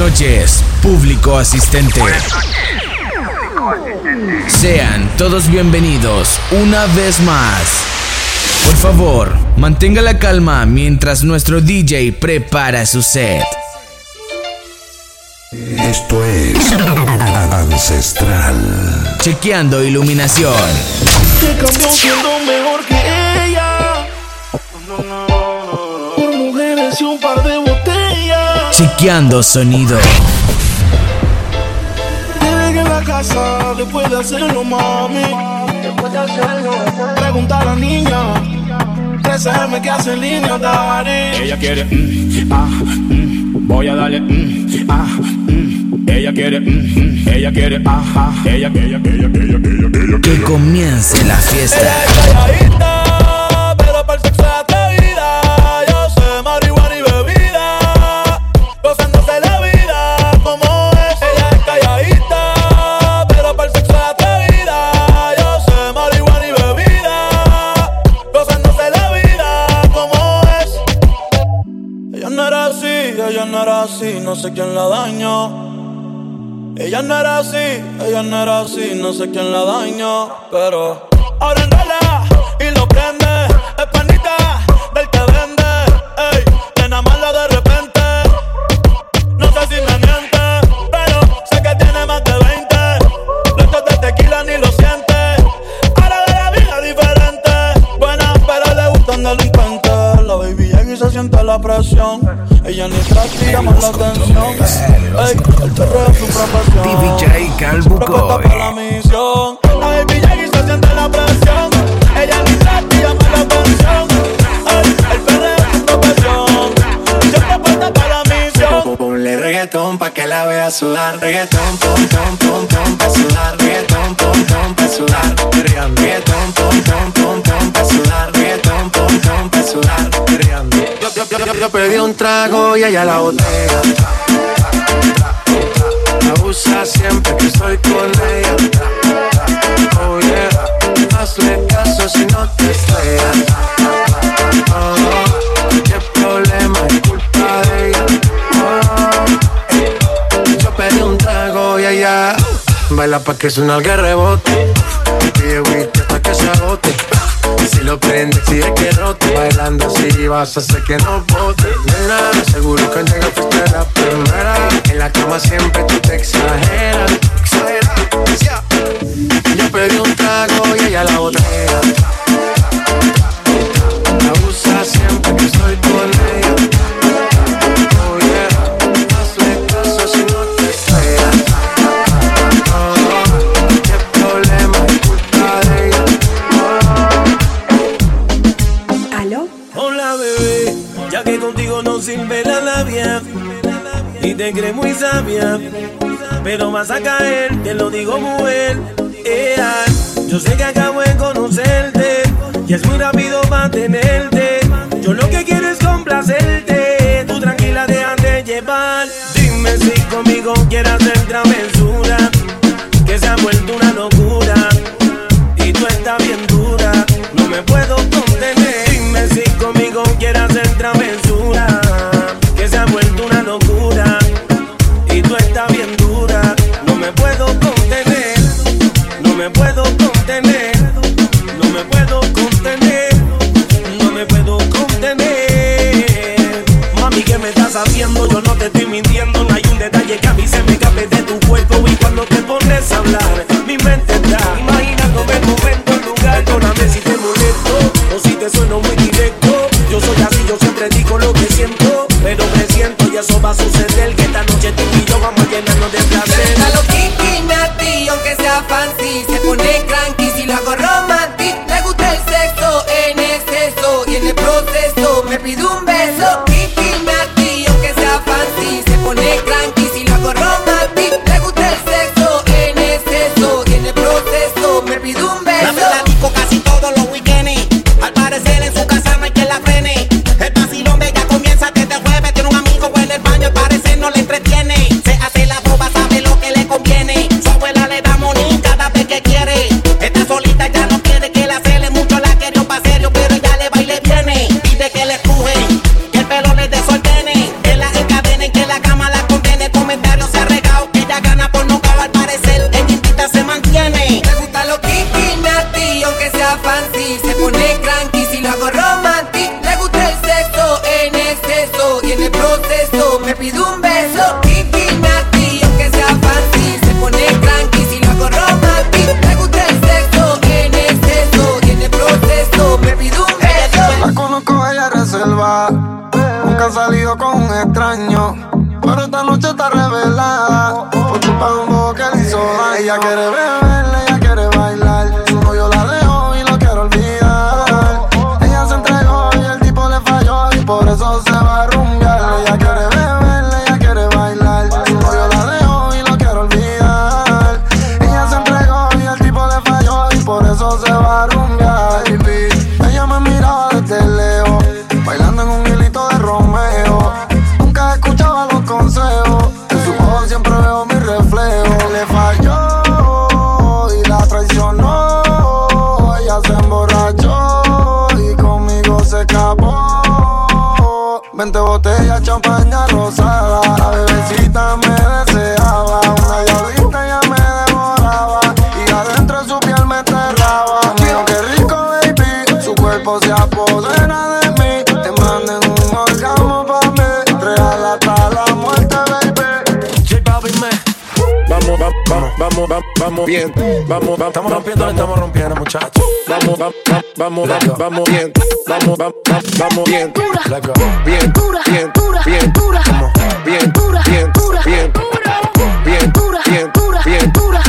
noches, público asistente. Sean todos bienvenidos una vez más. Por favor, mantenga la calma mientras nuestro DJ prepara su set. Esto es Ancestral. Chequeando iluminación. Que cambió siendo mejor que ella. Por mujeres y un par de. Chequeando sonido. Debe que en la casa después de hacerlo, mami. Pregunta a la niña. 13M que hace en línea, daddy. Ella quiere, mm, ah, mm, voy a darle, mm, ah, mm. ella quiere, mm, mm, ella quiere, ajá, ella, ella, ella, ella, ella, ella, ella, Que comience la fiesta. calladita, sé quién la dañó. Ella no era así, ella no era así, no sé quién la dañó, pero ahora enrola y lo prende, es panita del que vende, ey, nena mala de repente, no sé si me miente, pero sé que tiene más de 20, litros de tequila ni lo siente, ahora de la vida diferente, buena pero le gustan delincuentes, la baby llega y se siente la presión, ella ni trata y llama la atención, ey, el perreo es su profesión. DJ para la misión. La baby y se siente la presión. Ella ni trata y llama la atención. Ay, el perreo es su profesión. Siempre puesta para la misión. Ponle reggaetón pa' que la vea sudar. Reggaetón, pom, pom, pom, yo, pedí un trago y ella la botella. La usa siempre que estoy con ella. Oh yeah, hazle caso si no te estrellas. Oh, qué problema es culpa de ella. Oh, yo pedí un trago y ella baila pa' que suena el rebote. Pide whisky hasta que se agote. Si lo prende, exige que rote. Bailando así vas a hacer que no bote. Nena, seguro que llega fuiste la primera. En la cama siempre tú te exageras. Exageras, yeah. Yo pedí un trago y ella la botella. Te crees muy sabia, pero vas a caer, te lo digo mujer. Ea, yo sé que acabo de conocerte y es muy rápido mantenerte. Yo lo que quiero es complacerte, tú tranquila déjate llevar. Dime si conmigo quieres hacer me enterraba. Mío, qué rico, baby. Su cuerpo se apodera de mí. Te manden un orgasmo pa' mí. Real hasta la muerte, baby. J Balvin, me. Vamos, vamos, vamos, vamos, vamos, vamos bien. Vamos, vamos, Estamos rompiendo, estamos rompiendo, muchachos. Vamos, vamos, vamos, vamos, vamos bien. Vamos, vamos, vamos bien. Go. Bien, Pura, bien, pura, bien. pura. Bien, Pura, bien, pura, bien. Bien, Pura, bien, pura, bien. pura.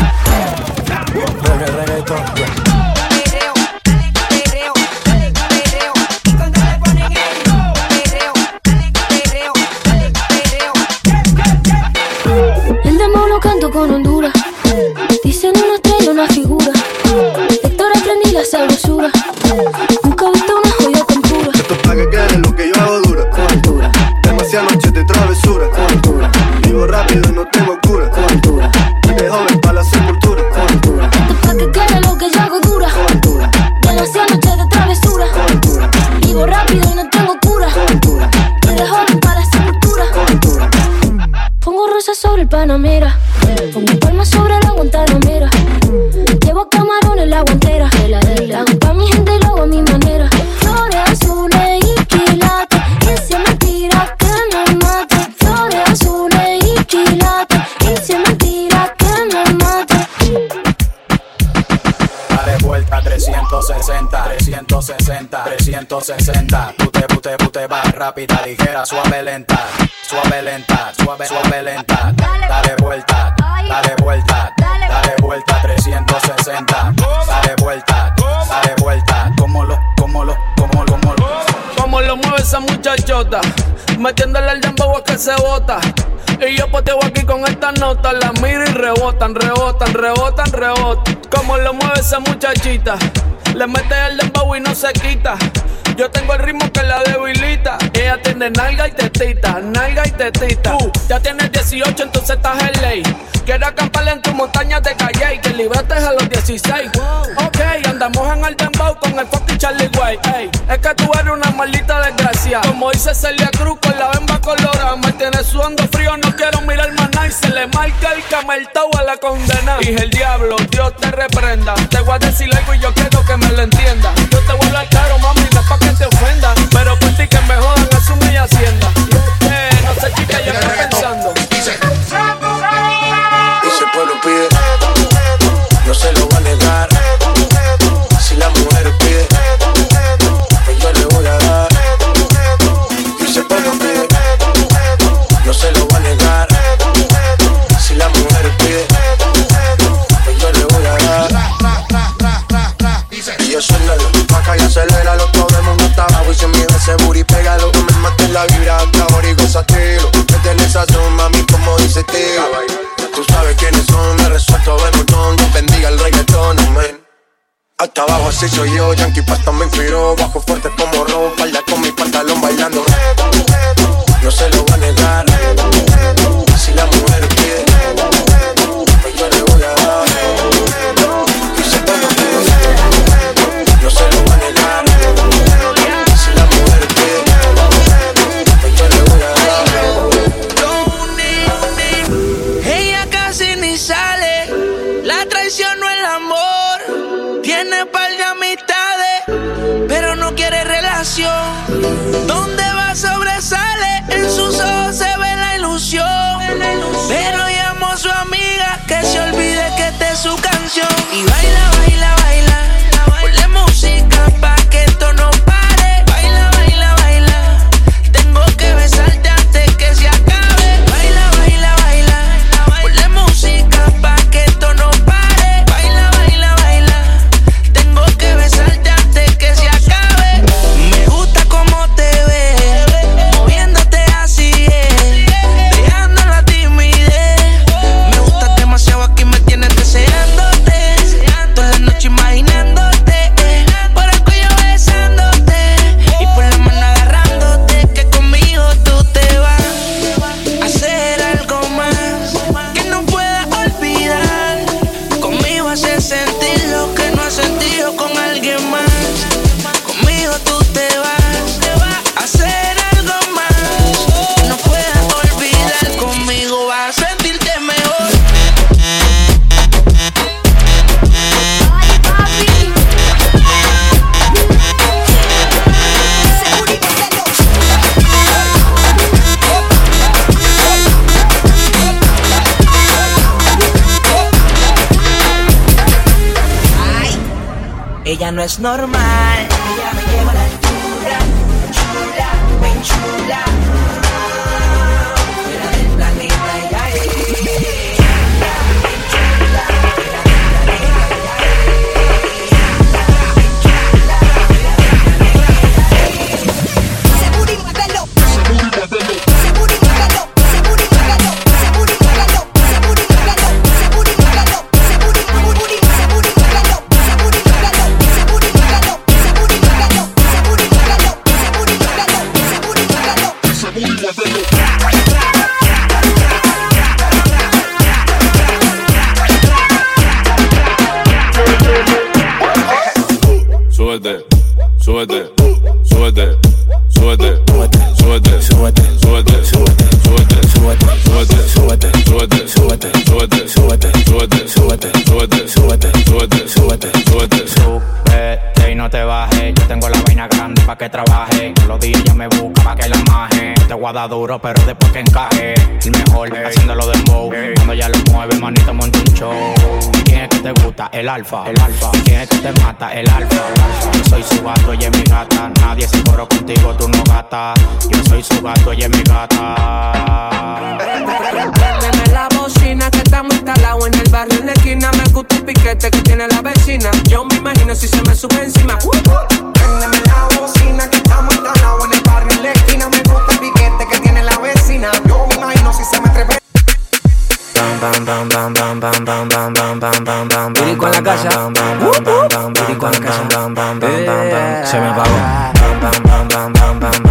360, 360. Pute, pute, pute, va rápida, ligera, suave, lenta. Suave, lenta, suave, suave, lenta. Dale vuelta, dale vuelta, dale vuelta 360. Dale vuelta, dale vuelta. Como lo, como lo, como lo, como lo. Como lo mueve esa muchachota, metiéndole al dembow a que se bota. Y yo poteo aquí con esta nota, la miro y rebotan, rebotan, rebotan, rebotan. Como lo mueve esa muchachita, le mete el dembow y no se quita. Yo tengo el ritmo que la debilita. Ella tiene nalga y tetita, nalga y tetita. Tú ya tienes 18, entonces estás en ley. Quiero acamparle en tu montaña de calle y que libraste a los 16. Ok, andamos en el dembow con el fucking Charlie Way. Ey, es que tú eres una maldita desgracia. Como dice Celia Cruz con la bemba colorada. Me tienes sudando frío, no quiero mirar más nada. Y se le marca el cameltao a la condena. Dije el diablo, Dios te reprenda. Te voy a decir algo y yo quiero que me lo entienda. Yo te voy a hablar así soy yo, Yankee Pasta me inspiró. Bajo fuerte como robo, donde va sobresale, en sus ojos se ve la ilusión. No es normal. Te voy a dar duro, pero después que encaje. El mejor haciéndolo de bow. Cuando ya lo mueve, manito, monta un show. ¿Quién es que te gusta? El alfa. El alfa. ¿Quién es que te mata? El alfa. Yo soy su gato, ella es mi gata. Nadie se coro contigo, tú no gata. Yo soy su gato, ella es mi gata. Préndeme la bocina que estamos instalados en el barrio en la esquina. Me gusta el piquete que tiene la vecina. Yo me imagino si se me sube encima. Préndeme la bocina que estamos instalados en el barrio en la esquina. Me gusta vecina. Yo me imagino si se me trepe. Bam, bam, bam, bam, bam, bam, bam, bam, bam, bam, bam, Yuri con la casa. bam, bam, bam, bam, bam, Yuri con la bam, casa. bam, bam, bam, bam, bam, bam. Se me apagó. Bam, bam, bam, bam, bam, bam, bam,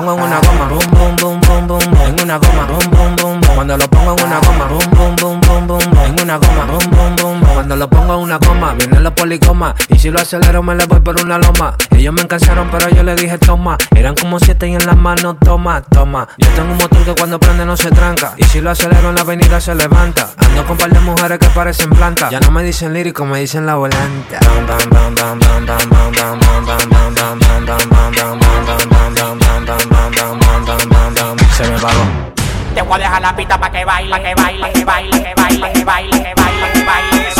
en una goma, boom, boom, boom, boom, boom, en una goma, boom, boom, boom, cuando lo pongo en una goma, boom, boom, boom, boom, boom, en una goma, boom, boom, boom, cuando lo pongo en una goma, vienen los policomas, y si lo acelero me le voy por una loma, ellos me cansaron pero yo le dije toma, eran como siete y en las manos toma, toma, yo tengo un motor que cuando prende no se tranca, y si lo acelero en la avenida se levanta, ando con par de mujeres que parecen plantas, ya no me dicen lírico, me dicen la volanta. Se me paró. Te voy a dejar la pista para que baile, que baile, que baile, que baile, que baile, que baile, que baile.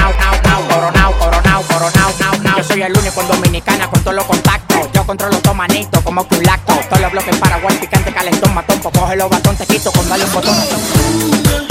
el único en Dominicana con todos los contactos. Yo controlo todo manito como que un. Todos los bloques Paraguay, picante, calentón, matón. Pues coge los batón, te quito con darle un botón.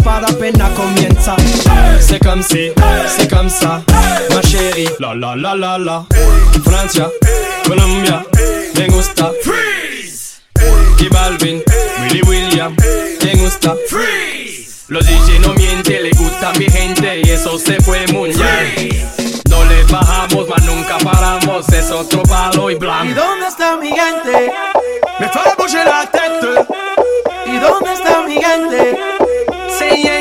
No para apenas comienza. C'est comme si, c'est comme ça, ma chérie. La la la la la. Francia, Colombia, me gusta. Freeze. Y Balvin, Willy William, me gusta. Freeze. Los DJ no mienten, le gusta a mi gente y eso se fue muy bien. No le bajamos, mas nunca paramos, es otro palo y ¿Y blanco. dónde está mi gente? Me fait bouger la tête. ¿Y dónde está mi gente? Sí, yeah,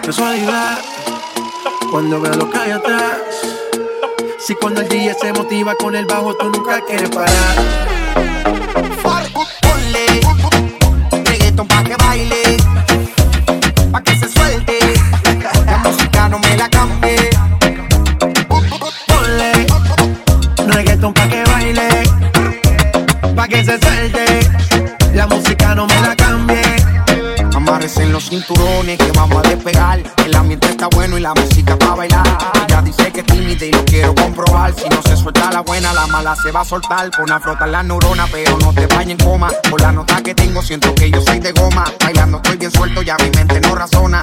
es casualidad cuando veo lo que hay atrás. Si cuando el DJ se motiva con el bajo, tú nunca quieres parar. la mala se va a soltar. Pon a frotar la neurona, pero no te vayas en coma. Por la nota que tengo, siento que yo soy de goma. Bailando estoy bien suelto, ya mi mente no razona.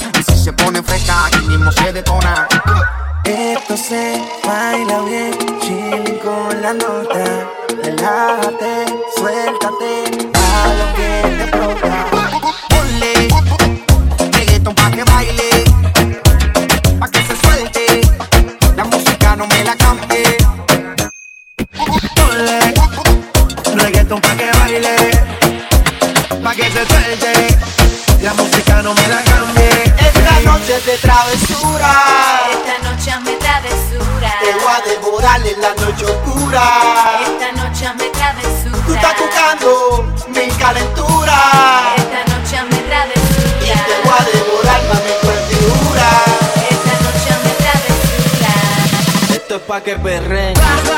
que perren.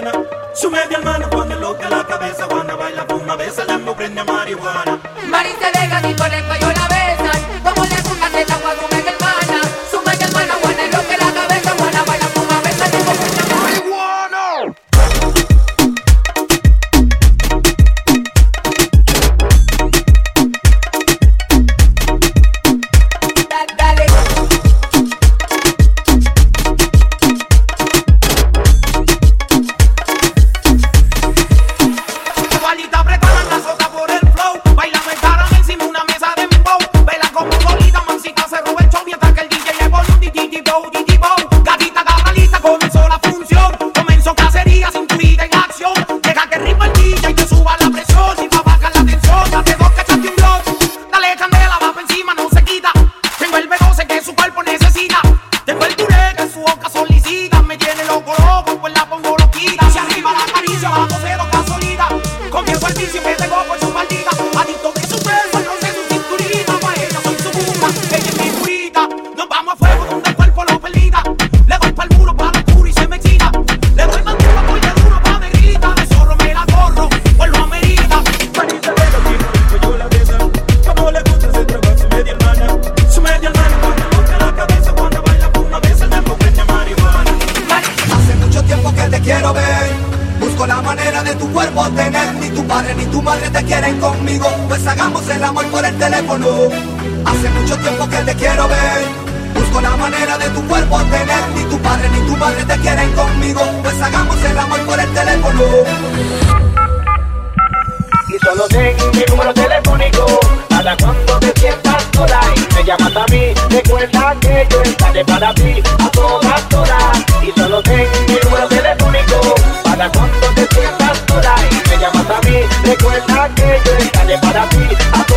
gana. Su media hermana, Juan loca la cabeza, Juana baila, fuma, besa, la prende marihuana. Mari se deja ni por la besa. Pues hagamos el amor por el teléfono. Hace mucho tiempo que te quiero ver. Busco la manera de tu cuerpo tener. Ni tu padre ni tu madre te quieren conmigo. Pues hagamos el amor por el teléfono. Y solo ten mi número telefónico. Para cuando te sientas sola y me llamas a mí, recuerda que yo estaré para ti a todas horas. Y solo ten mi número telefónico. Para cuando te sientas sola y me llamas a mí, recuerda que yo estaré para ti.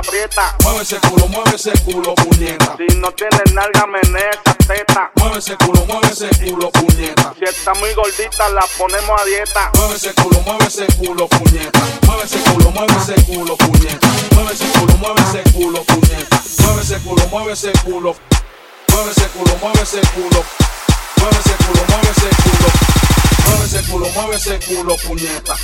Igual que la prieta. Mueve ese culo, mueve ese culo, puñeta. Si no tienes nalga, menea esa teta. Mueve ese culo, mueve ese culo, puñeta. Si está muy gordita, la ponemos a dieta. Mueve ese culo, mueve ese culo, puñeta. Mueve ese culo, mueve ese culo, puñeta. Mueve ese culo, mueve ese culo, puñeta. Mueve ese culo, mueve ese culo. Mueve ese culo, mueve ese culo. Mueve ese culo, mueve ese culo. Mueve ese culo, mueve ese culo, puñeta.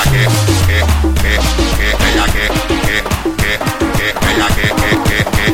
Bellaquejo, que, que, que, bellaque, que, que, que, bellaque, que, que, que, que, que,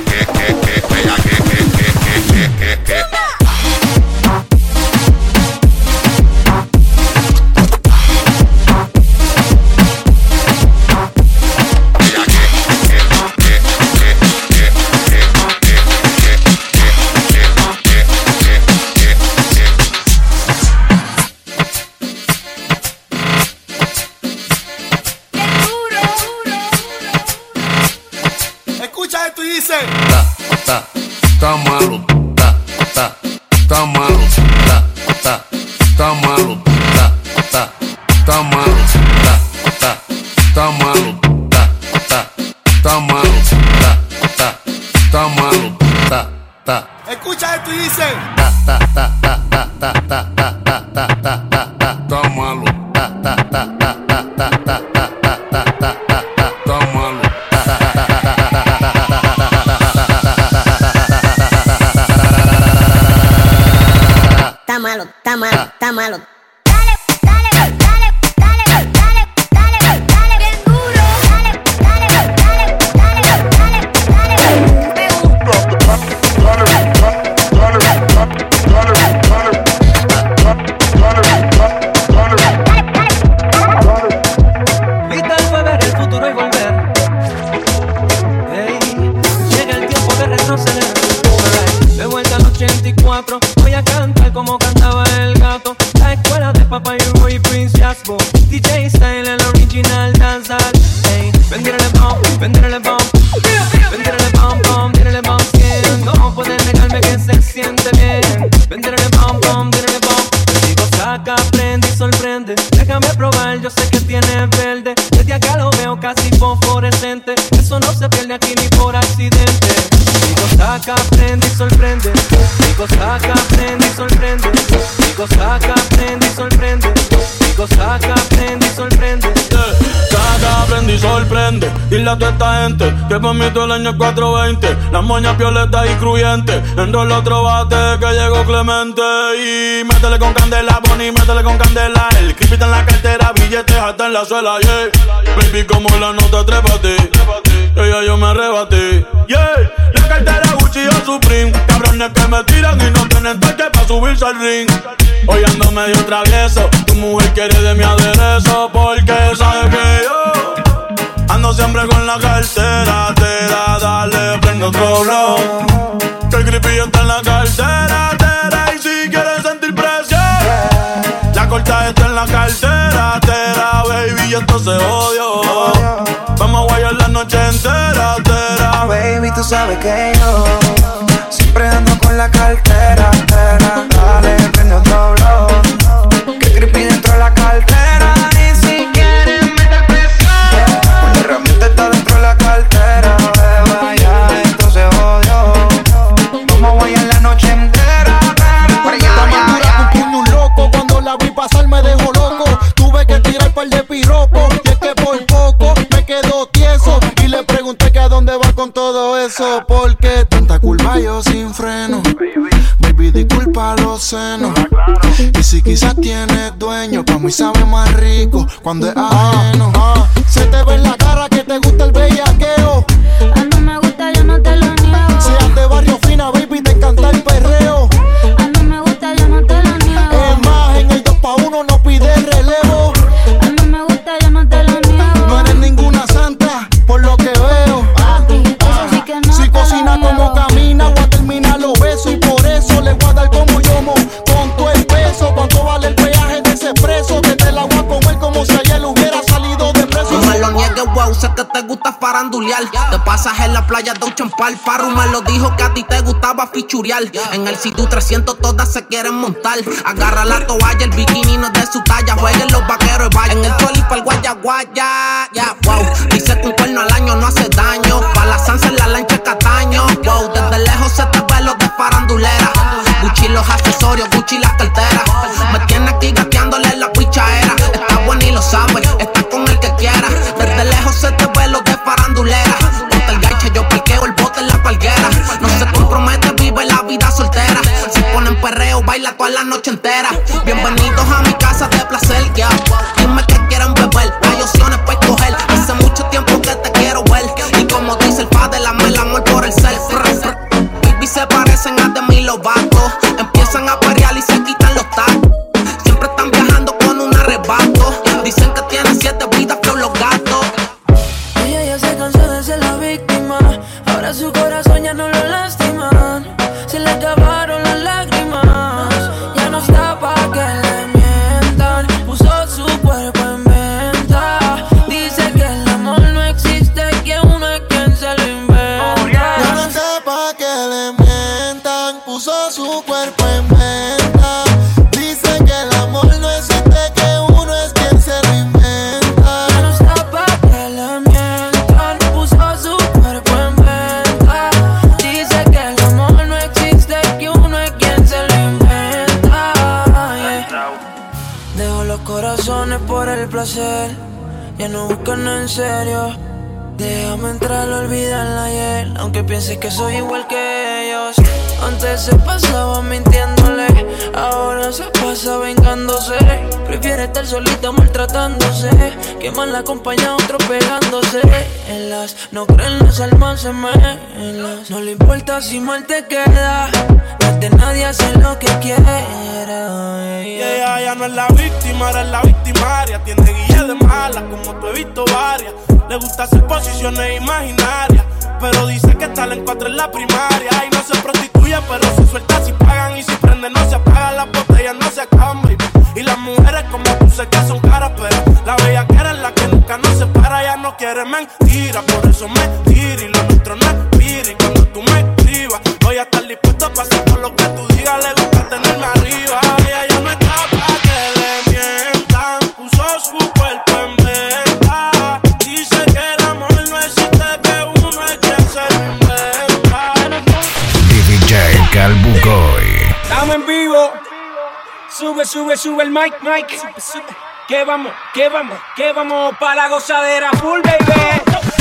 mí todo el año es 420. Las moñas violetas y cruyentes. Enrola otro bate que llegó Clemente. Y métele con candela, Bonnie, métele con candela. El creepy está en la cartera, billetes hasta en la suela, yeah. Baby, como la nota, trépate. Ella yo me arrebaté, yeah. La cartera Gucci o Supreme. Cabrones que me tiran y no tienen toque para subirse al ring. Hoy ando medio travieso. Tu mujer quiere de mi aderezo porque sabe que yo ando siempre con la cartera. Te da, dale, prende otro blow. Que el creepy está en la cartera. Tera, y si quieres sentir presión, la corta está en la cartera. Tera, baby, y esto se odio. Vamos a guayar la noche entera. sabes que yo siempre ando con la cartera. tera. Par de piropos. Y es que por poco me quedo tieso. Y le pregunté que a dónde va con todo eso. Porque tanta culpa yo sin freno. Baby disculpa los senos Y si quizás tienes dueño Pa' mí sabe más rico cuando es ajeno. Se te ve en la cara que te gusta el farandulear. Te pasas en la playa de Ochampal. Farru me lo dijo que a ti te gustaba fichurear. En el Situ 300 todas se quieren montar. Agarra la toalla, el bikini no es de su talla. Jueguen los vaqueros y. En el choli el guaya guaya. Ya, wow. Dice que un cuerno al año no hace daño. Pa' la sansa en la lancha Cataño. Wow, desde lejos se te ve lo de farandulera. Gucci los accesorios, Gucci las carteras. Me tiene aquí gateándole la pichaera. Está buena y lo sabe, toda la noche entera. Bienvenidos a mi casa de placer, ya. Dime Otro pegándose. En las no creen las almas se las No le importa si mal te queda. No es de nadie hacer lo que quiera. Y ya no es la víctima, era la victimaria. Tiene guía de mala, como tú he visto varias. Le gusta hacer posiciones imaginarias. Pero dice que está en cuatro en la primaria. Y no se prostituye, pero se suelta si pagan. Y si prende, no se apaga. Las botellas no se acaban. Y las mujeres como tú sé que son caras, pero la bella que es la por eso me tira. Y lo nuestro no expira. Y cuando tú me escribas, voy a estar dispuesto a pasar por lo que tú digas. Sube, sube, sube el mic, mic. Que vamos, que vamos, que vamos para la gozadera full, baby.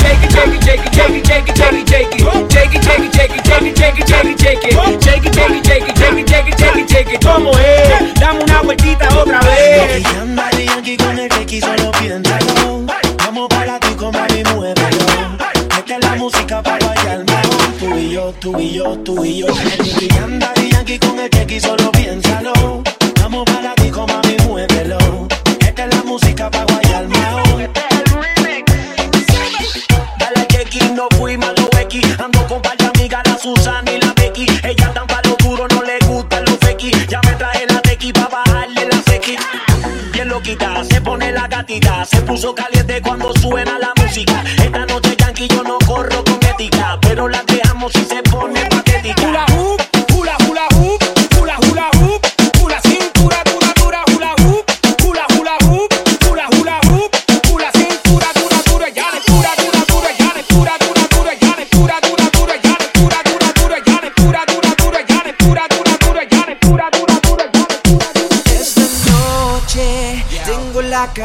Shake it, shake it, shake it, shake it, shake it, shake it, shake it. Shake it, shake it, shake it, shake it, shake it, shake it, shake it. Shake it, shake it, shake it, shake it, shake it, shake it, shake it. ¿Cómo es? Dame una vueltita otra vez. Y anda de Yankee con el X, solo piénsalo. Vamos para ti, mami, muévelo. Mete la música para bailar mejor. Tú y yo, tú y yo, tú y yo. Y anda de Yankee con el X, solo pro jogo ali.